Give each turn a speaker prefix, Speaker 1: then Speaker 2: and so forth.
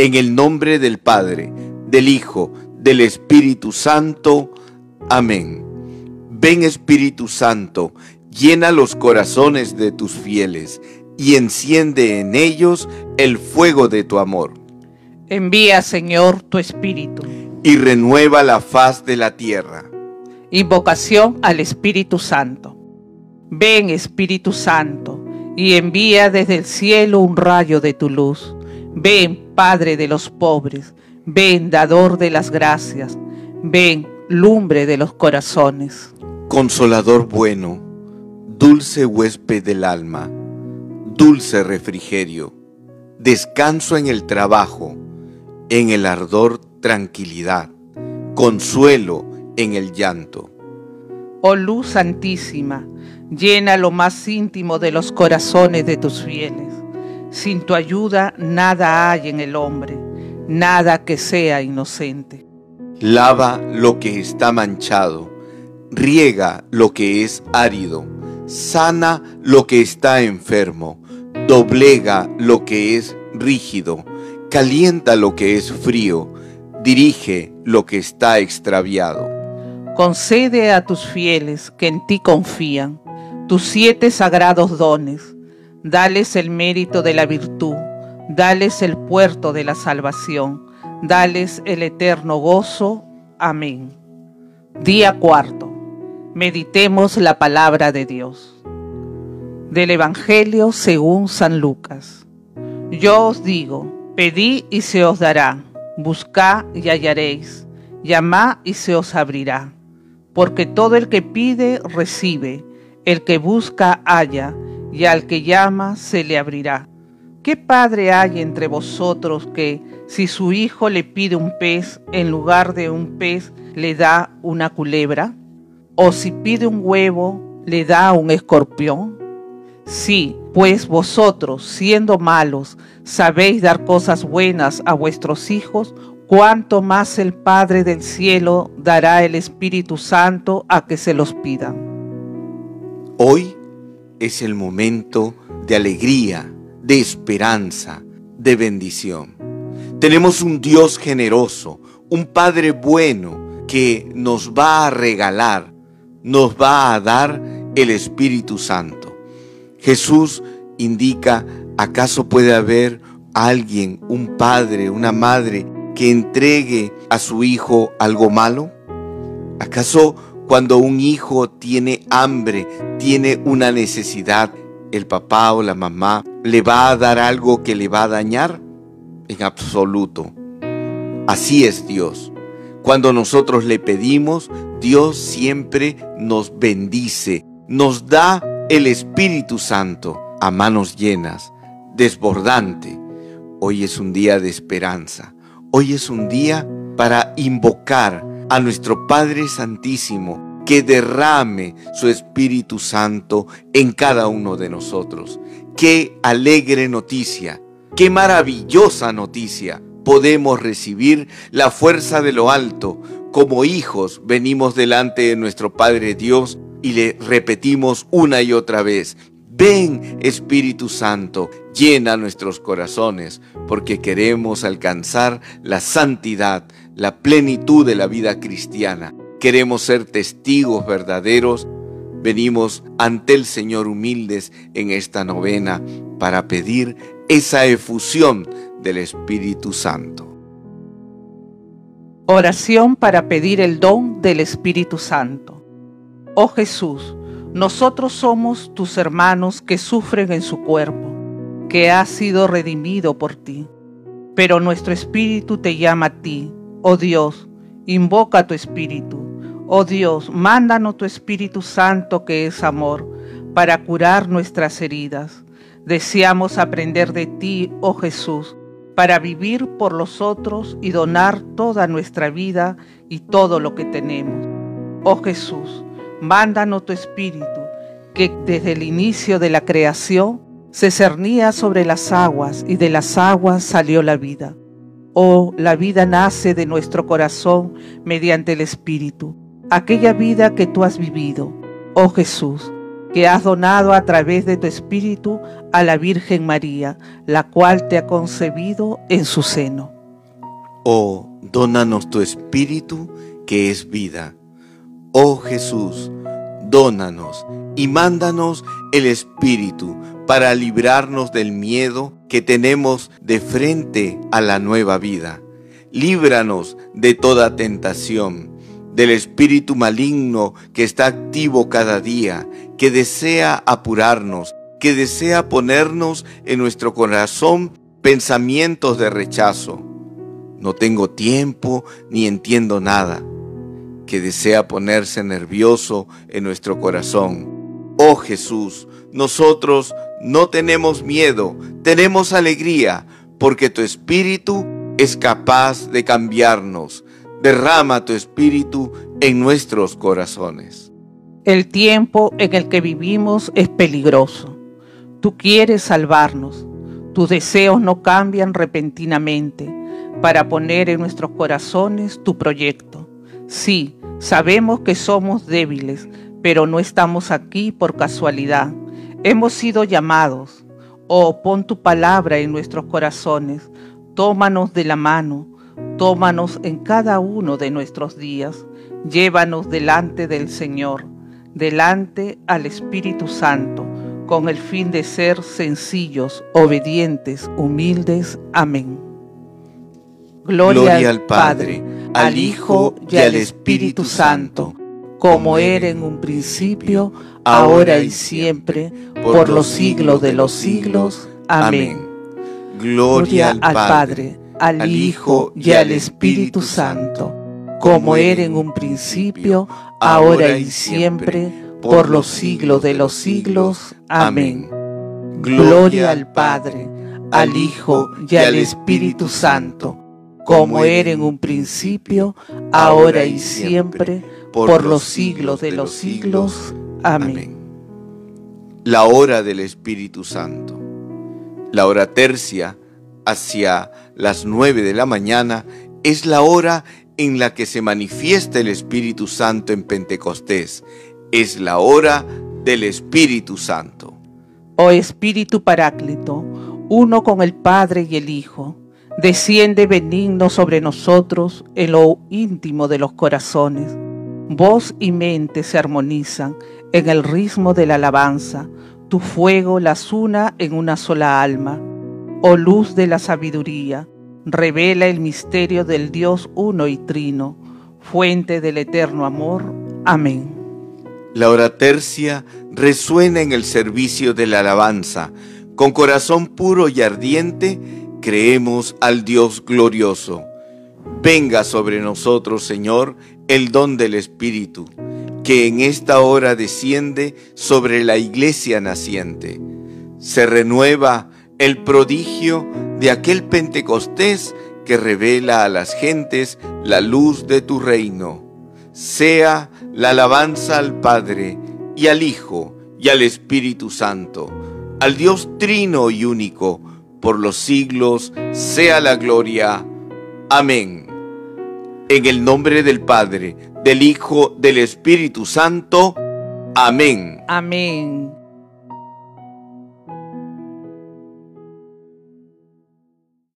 Speaker 1: En el nombre del Padre, del Hijo, del Espíritu Santo. Amén. Ven Espíritu Santo, llena los corazones de tus fieles y enciende en ellos el fuego de tu amor.
Speaker 2: Envía, Señor, tu Espíritu.
Speaker 1: Y renueva la faz de la tierra.
Speaker 2: Invocación al Espíritu Santo. Ven, Espíritu Santo, y envía desde el cielo un rayo de tu luz. Ven, Padre de los pobres, ven, dador de las gracias, ven, lumbre de los corazones.
Speaker 1: Consolador bueno, dulce huésped del alma, dulce refrigerio, descanso en el trabajo, en el ardor tranquilidad, consuelo en el llanto.
Speaker 2: Oh luz santísima, llena lo más íntimo de los corazones de tus fieles. Sin tu ayuda nada hay en el hombre, nada que sea inocente.
Speaker 1: Lava lo que está manchado, riega lo que es árido, sana lo que está enfermo, doblega lo que es rígido, calienta lo que es frío, dirige lo que está extraviado.
Speaker 2: Concede a tus fieles que en ti confían tus siete sagrados dones, dales el mérito de la virtud, dales el puerto de la salvación, dales el eterno gozo. Amén. Día cuarto. Meditemos la palabra de Dios. Del Evangelio según San Lucas. Yo os digo, pedí y se os dará, buscad y hallaréis, llamad y se os abrirá, porque todo el que pide recibe, el que busca halla, y al que llama se le abrirá. ¿Qué padre hay entre vosotros que, si su hijo le pide un pez, en lugar de un pez le da una culebra? ¿O si pide un huevo, le da un escorpión? Sí, pues vosotros, siendo malos, sabéis dar cosas buenas a vuestros hijos, cuánto más el Padre del cielo dará el Espíritu Santo a que se los pidan.
Speaker 1: Hoy es el momento de alegría, de esperanza, de bendición. Tenemos un Dios generoso, un Padre bueno que nos va a regalar nos va a dar el Espíritu Santo. Jesús indica, ¿acaso puede haber alguien, un padre, una madre, que entregue a su hijo algo malo? ¿Acaso cuando un hijo tiene hambre, tiene una necesidad, el papá o la mamá le va a dar algo que le va a dañar? En absoluto. Así es Dios. Cuando nosotros le pedimos, Dios siempre nos bendice, nos da el Espíritu Santo a manos llenas, desbordante. Hoy es un día de esperanza. Hoy es un día para invocar a nuestro Padre Santísimo que derrame su Espíritu Santo en cada uno de nosotros. Qué alegre noticia, qué maravillosa noticia podemos recibir la fuerza de lo alto. Como hijos venimos delante de nuestro Padre Dios y le repetimos una y otra vez, ven Espíritu Santo, llena nuestros corazones, porque queremos alcanzar la santidad, la plenitud de la vida cristiana. Queremos ser testigos verdaderos. Venimos ante el Señor humildes en esta novena para pedir esa efusión del Espíritu Santo.
Speaker 2: Oración para pedir el don del Espíritu Santo. Oh Jesús, nosotros somos tus hermanos que sufren en su cuerpo, que ha sido redimido por ti. Pero nuestro espíritu te llama a ti, oh Dios, invoca tu espíritu. Oh Dios, mándanos tu Espíritu Santo que es amor, para curar nuestras heridas. Deseamos aprender de ti, oh Jesús, para vivir por los otros y donar toda nuestra vida y todo lo que tenemos. Oh Jesús, mándanos tu Espíritu, que desde el inicio de la creación se cernía sobre las aguas y de las aguas salió la vida. Oh, la vida nace de nuestro corazón mediante el Espíritu, aquella vida que tú has vivido. Oh Jesús, que has donado a través de tu Espíritu a la Virgen María, la cual te ha concebido en su seno.
Speaker 1: Oh, dónanos tu Espíritu, que es vida. Oh Jesús, dónanos y mándanos el Espíritu para librarnos del miedo que tenemos de frente a la nueva vida. Líbranos de toda tentación, del espíritu maligno que está activo cada día, que desea apurarnos, que desea ponernos en nuestro corazón pensamientos de rechazo. No tengo tiempo ni entiendo nada, que desea ponerse nervioso en nuestro corazón. Oh Jesús, nosotros no tenemos miedo, tenemos alegría, porque tu espíritu es capaz de cambiarnos. Derrama tu espíritu en nuestros corazones.
Speaker 2: El tiempo en el que vivimos es peligroso. Tú quieres salvarnos. Tus deseos no cambian repentinamente para poner en nuestros corazones tu proyecto. Sí, sabemos que somos débiles, pero no estamos aquí por casualidad. Hemos sido llamados. Oh, pon tu palabra en nuestros corazones Tómanos de la mano, tómanos en cada uno de nuestros días, llévanos delante del Señor, delante al Espíritu Santo, con el fin de ser sencillos, obedientes, humildes. Amén.
Speaker 1: Gloria, al Padre, al Hijo y al Espíritu Santo, como era en un principio, ahora y siempre, por los siglos de los siglos. Amén.
Speaker 2: Gloria al Padre, al Hijo y al Espíritu Santo, como era en un principio, ahora y siempre, por los siglos de los siglos. Amén. Gloria al Padre, al Hijo y al Espíritu Santo, como era en un principio, ahora y siempre, por los siglos de los siglos. Amén.
Speaker 1: La hora del Espíritu Santo. La hora tercia, hacia las nueve de la mañana, es la hora en la que se manifiesta el Espíritu Santo en Pentecostés. Es la hora del Espíritu Santo.
Speaker 2: Oh Espíritu Paráclito, uno con el Padre y el Hijo, desciende benigno sobre nosotros en lo íntimo de los corazones. Voz y mente se armonizan en el ritmo de la alabanza tu fuego las una en una sola alma. Oh luz de la sabiduría, revela el misterio del Dios uno y trino, fuente del eterno amor. Amén.
Speaker 1: La hora tercia resuena en el servicio de la alabanza. Con corazón puro y ardiente, creemos al Dios glorioso. Venga sobre nosotros, Señor, el don del Espíritu que en esta hora desciende sobre la iglesia naciente. Se renueva el prodigio de aquel Pentecostés que revela a las gentes la luz de tu reino. Sea la alabanza al Padre y al Hijo y al Espíritu Santo, al Dios trino y único, por los siglos sea la gloria. Amén. En el nombre del Padre, del Hijo, del Espíritu Santo. Amén.
Speaker 2: Amén.